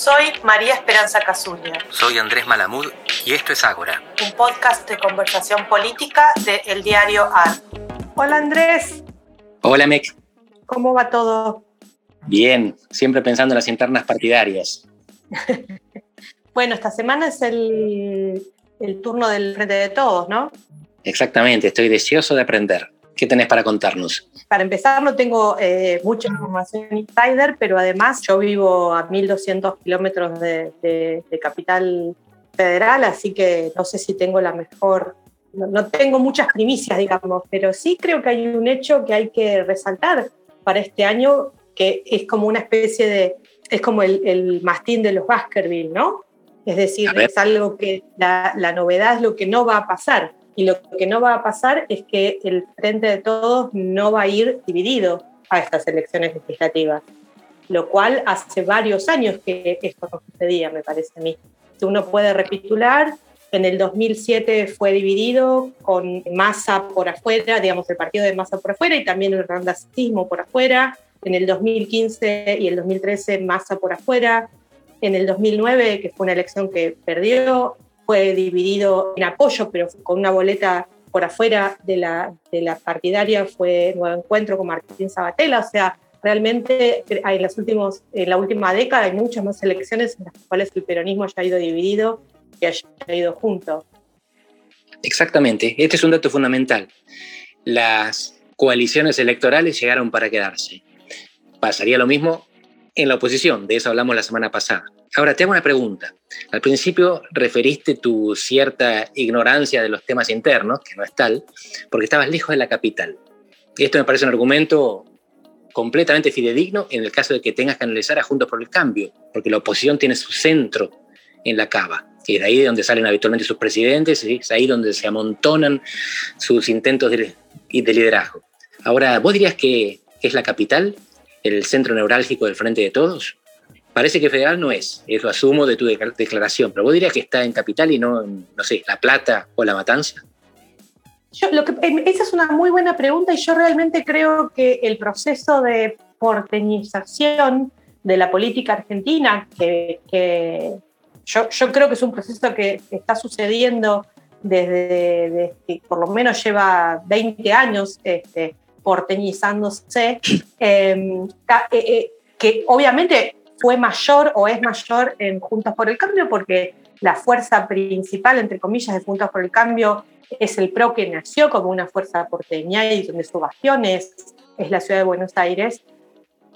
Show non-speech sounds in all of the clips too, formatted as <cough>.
Soy María Esperanza Casulla. Soy Andrés Malamud y esto es Ágora. Un podcast de conversación política de El Diario AR. Hola Andrés. Hola Mec. ¿Cómo va todo? Bien, siempre pensando en las internas partidarias. <laughs> bueno, esta semana es el, el turno del Frente de Todos, ¿no? Exactamente, estoy deseoso de aprender. ¿Qué tenés para contarnos? Para empezar, no tengo eh, mucha información insider, pero además yo vivo a 1200 kilómetros de, Capital Federal, así que no sé si tengo la mejor no, tengo muchas primicias, digamos, pero sí creo que hay un hecho que hay que resaltar para este año, que es como una especie de, es como el, mastín de los Baskerville, ¿no? Es decir, es algo que la, la, novedad es lo que no va a pasar. Y lo que no va a pasar es que el Frente de Todos no va a ir dividido a estas elecciones legislativas, lo cual hace varios años que esto no sucedía, me parece a mí. Si uno puede recapitular, en el 2007 fue dividido con Massa por afuera, digamos el partido de Massa por afuera y también el randacismo por afuera. En el 2015 y el 2013 Massa por afuera. En el 2009, que fue una elección que perdió, fue dividido en apoyo, pero con una boleta por afuera de la, partidaria, fue Nuevo Encuentro con Martín Sabatella, o sea, realmente en, las últimos, en la última década hay muchas más elecciones en las cuales el peronismo haya ido dividido y haya ido junto. Exactamente, este es un dato fundamental. Las coaliciones electorales llegaron para quedarse. Pasaría lo mismo en la oposición, de eso hablamos la semana pasada. Ahora, te hago una pregunta. Al principio referiste tu cierta ignorancia de los temas internos, que no es tal, porque estabas lejos de la capital. Esto me parece un argumento completamente fidedigno en el caso de que tengas que analizar a Juntos por el Cambio, porque la oposición tiene su centro en la cava. Y es de ahí donde salen habitualmente sus presidentes, es ahí donde se amontonan sus intentos de, de liderazgo. Ahora, ¿vos dirías que es la capital el centro neurálgico del Frente de Todos? Parece que federal no es, eso asumo de tu declaración, pero vos dirías que está en Capital y no en, no sé, La Plata o La Matanza. lo que, em, esa es una muy buena pregunta y yo realmente creo que el proceso de porteñización de la política argentina, que, yo, yo, creo que es un proceso que está sucediendo desde, por lo menos lleva 20 años este, porteñizándose, <clears throat> em, eh, eh, que obviamente fue mayor o es mayor en Juntos por el Cambio porque la fuerza principal, entre comillas, de Juntos por el Cambio es el PRO que nació como una fuerza porteña y donde su bastión es, la ciudad de Buenos Aires.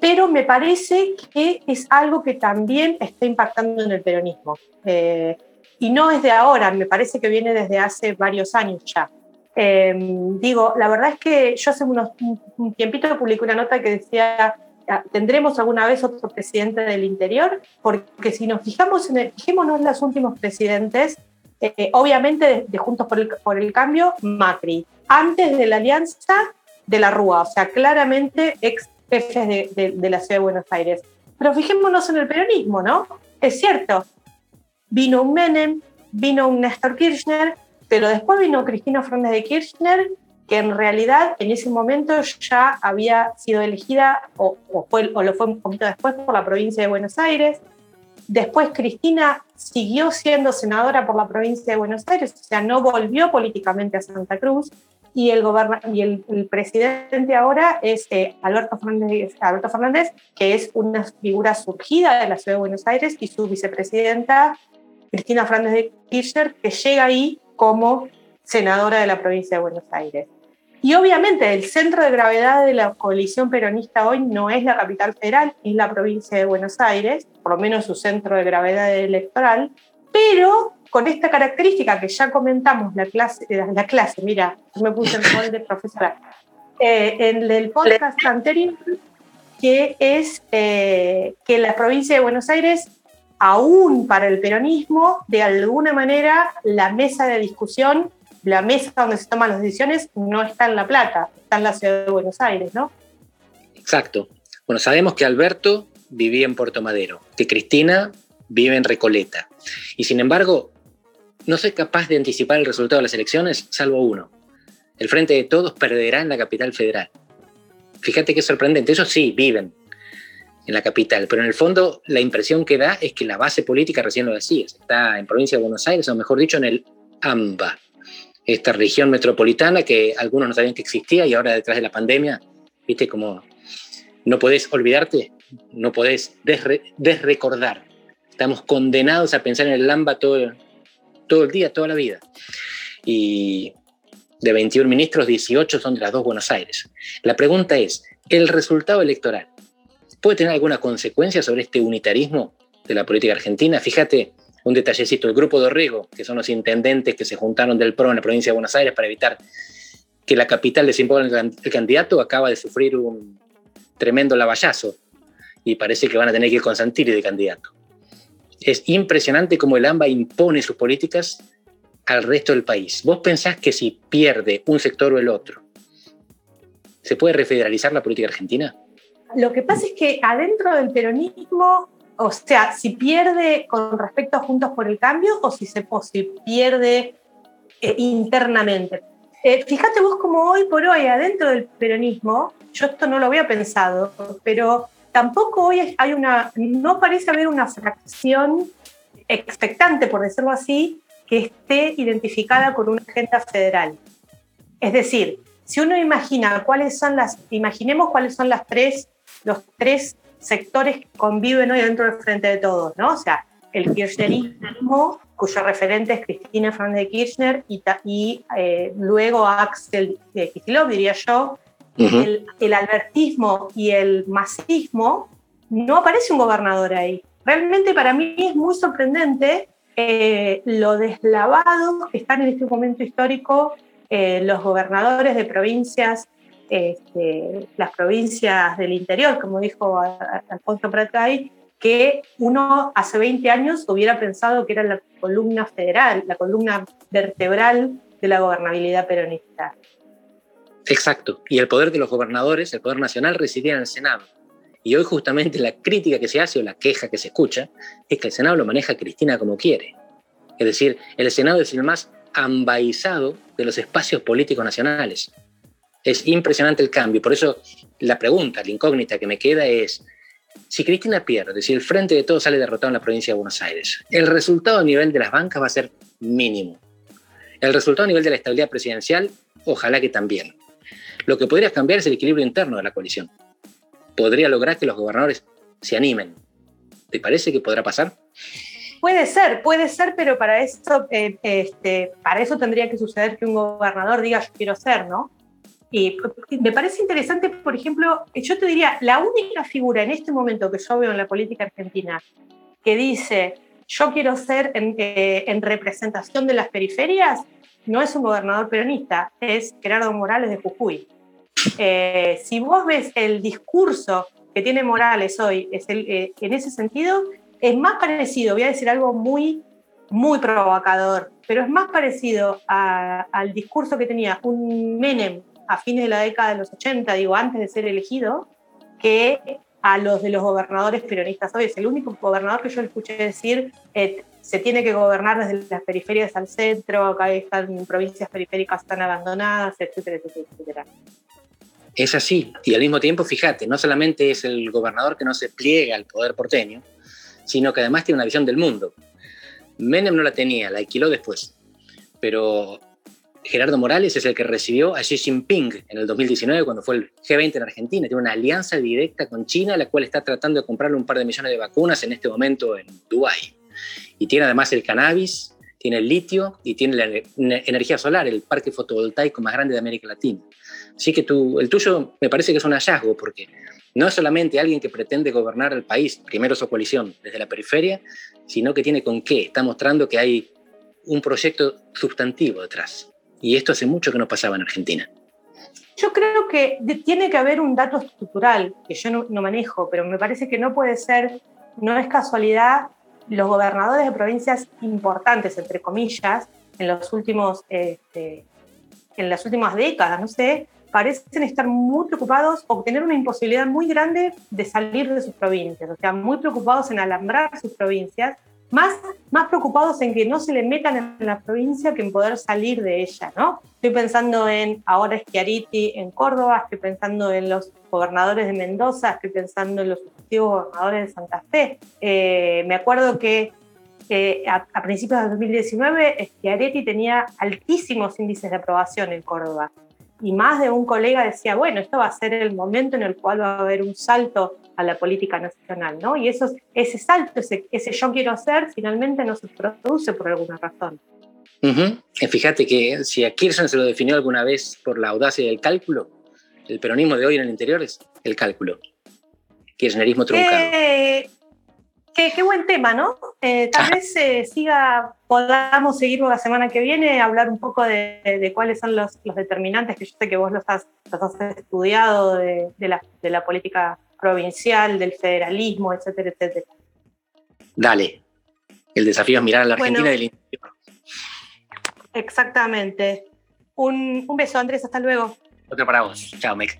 Pero me parece que es algo que también está impactando en el peronismo. Eh, y no es de ahora, me parece que viene desde hace varios años ya. Em, digo, la verdad es que yo hace unos, un tiempito publiqué una nota que decía ¿Tendremos alguna vez otro presidente del interior? Porque si nos fijamos en el, fijémonos en los últimos presidentes, eh, obviamente de, Juntos por el, Cambio, Macri. Antes de la alianza, de la Rúa, o sea, claramente ex jefes de, de, la ciudad de Buenos Aires. Pero fijémonos en el peronismo, ¿no? Es cierto, vino un Menem, vino un Néstor Kirchner, pero después vino Cristina Fernández de Kirchner que en realidad en ese momento ya había sido elegida, o, fue, o lo fue un poquito después, por la provincia de Buenos Aires. Después Cristina siguió siendo senadora por la provincia de Buenos Aires, o sea, no volvió políticamente a Santa Cruz. Y el, y el, presidente ahora es eh, Alberto, Fernández, Alberto Fernández, que es una figura surgida de la ciudad de Buenos Aires, y su vicepresidenta, Cristina Fernández de Kirchner, que llega ahí como senadora de la provincia de Buenos Aires. Y obviamente el centro de gravedad de la coalición peronista hoy no es la capital federal, es la provincia de Buenos Aires, por lo menos su centro de gravedad electoral, pero con esta característica que ya comentamos la clase, eh, la clase mira, me puse el rol de profesora, eh, en el podcast anterior, que es eh, que la provincia de Buenos Aires, aún para el peronismo, de alguna manera la mesa de discusión la mesa donde se toman las decisiones no está en La Plata, está en la ciudad de Buenos Aires, ¿no? Exacto. Bueno, sabemos que Alberto vivía en Puerto Madero, que Cristina vive en Recoleta. Y sin embargo, no soy capaz de anticipar el resultado de las elecciones, salvo uno. El Frente de Todos perderá en la capital federal. Fíjate qué sorprendente. Ellos sí viven. en la capital, pero en el fondo la impresión que da es que la base política, recién lo decías, está en provincia de Buenos Aires, o mejor dicho, en el AMBA, esta región metropolitana que algunos no sabían que existía y ahora detrás de la pandemia, viste como no podés olvidarte, no podés desrecordar. Estamos condenados a pensar en el AMBA todo, todo el día, toda la vida. Y de 21 ministros, 18 son de las dos Buenos Aires. La pregunta es, ¿el resultado electoral puede tener alguna consecuencia sobre este unitarismo de la política argentina? Fíjate un detallecito, el grupo de Orrego, que son los intendentes que se juntaron del PRO en la provincia de Buenos Aires para evitar que la capital desimponga el candidato, acaba de sufrir un tremendo lavallazo y parece que van a tener que ir con Santilli de candidato. Es impresionante cómo el AMBA impone sus políticas al resto del país. ¿Vos pensás que si pierde un sector o el otro, se puede refederalizar la política argentina? Lo que pasa es que adentro del peronismo, o sea, si pierde con respecto a Juntos por el Cambio o si se pierde eh, internamente. Eh, fíjate vos como hoy por hoy, adentro del peronismo, yo esto no lo había pensado, pero tampoco hoy hay una, no parece haber una fracción expectante, por decirlo así, que esté identificada con una agenda federal. Es decir, si uno imagina cuáles son las, imaginemos cuáles son las tres, los tres sectores que conviven hoy dentro del frente de todos, ¿no? O sea, el kirchnerismo, cuyo referente es Cristina Fernández de Kirchner, y, y eh, luego Axel Kicillof, diría yo, el, albertismo y el masismo, no aparece un gobernador ahí. Realmente para mí es muy sorprendente eh, lo deslavados que están en este momento histórico eh, los gobernadores de provincias, este, las provincias del interior, como dijo Alfonso Pratay, que uno hace 20 años hubiera pensado que era la columna federal, la columna vertebral de la gobernabilidad peronista. Exacto. Y el poder de los gobernadores, el poder nacional, residía en el Senado. Y hoy justamente la crítica que se hace o la queja que se escucha es que el Senado lo maneja Cristina como quiere. Es decir, el Senado es el más ambaizado de los espacios políticos nacionales. Es impresionante el cambio. Por eso la pregunta, la incógnita que me queda es, si Cristina pierde, si el frente de todos sale derrotado en la provincia de Buenos Aires, el resultado a nivel de las bancas va a ser mínimo. El resultado a nivel de la estabilidad presidencial, ojalá que también. Lo que podría cambiar es el equilibrio interno de la coalición. Podría lograr que los gobernadores se animen. ¿Te parece que podrá pasar? Puede ser, puede ser, pero para eso, eh, este, para eso tendría que suceder que un gobernador diga yo quiero ser, ¿no? Y me parece interesante, por ejemplo, yo te diría, la única figura en este momento que yo veo en la política argentina que dice yo quiero ser en, eh, representación de las periferias, no es un gobernador peronista, es Gerardo Morales de Jujuy. Eh, si vos ves el discurso que tiene Morales hoy, es el, en ese sentido, es más parecido, voy a decir algo muy, muy provocador, pero es más parecido al discurso que tenía un Menem a fines de la década de los 80, digo, antes de ser elegido, que a los de los gobernadores peronistas hoy. Es el único gobernador que yo le escuché decir, eh, se tiene que gobernar desde las periferias al centro, acá están provincias periféricas están abandonadas, etcétera, etcétera, etcétera. Es así, y al mismo tiempo, fíjate, no solamente es el gobernador que no se pliega al poder porteño, sino que además tiene una visión del mundo. Menem no la tenía, la alquiló después, pero Gerardo Morales es el que recibió a Xi Jinping en el 2019 cuando fue el G20 en Argentina. Tiene una alianza directa con China, la cual está tratando de comprarle un par de millones de vacunas en este momento en Dubái. Y tiene además el cannabis, tiene el litio y tiene la energía solar, el parque fotovoltaico más grande de América Latina. Así que el tuyo me parece que es un hallazgo porque no es solamente alguien que pretende gobernar el país, primero su coalición, desde la periferia, sino que tiene con qué. Está mostrando que hay un proyecto sustantivo detrás. Y esto hace mucho que no pasaba en Argentina. Yo creo que tiene que haber un dato estructural que yo no, manejo, pero me parece que no puede ser, no es casualidad, los gobernadores de provincias importantes, entre comillas, en los últimos, este, en las últimas décadas, no sé, parecen estar muy preocupados o tener una imposibilidad muy grande de salir de sus provincias, o sea, muy preocupados en alambrar sus provincias, más, más preocupados en que no se le metan en la provincia que en poder salir de ella, ¿no? Estoy pensando en ahora Schiariti en Córdoba, estoy pensando en los gobernadores de Mendoza, estoy pensando en los sucesivos gobernadores de Santa Fe. Eh, me acuerdo que a, principios de 2019 Schiaretti tenía altísimos índices de aprobación en Córdoba. Y más de un colega decía, bueno, esto va a ser el momento en el cual va a haber un salto a la política nacional, ¿no? Y eso, ese salto, ese, ese yo quiero hacer, finalmente no se produce por alguna razón. Fíjate que si a Kirchner se lo definió alguna vez por la audacia del cálculo, el peronismo de hoy en el interior es el cálculo. Kirchnerismo truncado. Eh, qué, buen tema, ¿no? Eh, tal vez eh, siga, podamos seguir la semana que viene, hablar un poco de, cuáles son los, determinantes, que yo sé que vos los has, estudiado de, la, de la política provincial, del federalismo, etcétera, etcétera. Dale. El desafío es mirar a la Argentina del interior. Exactamente. Un, un beso, Andrés. Hasta luego. Otro para vos. Chao, Mex.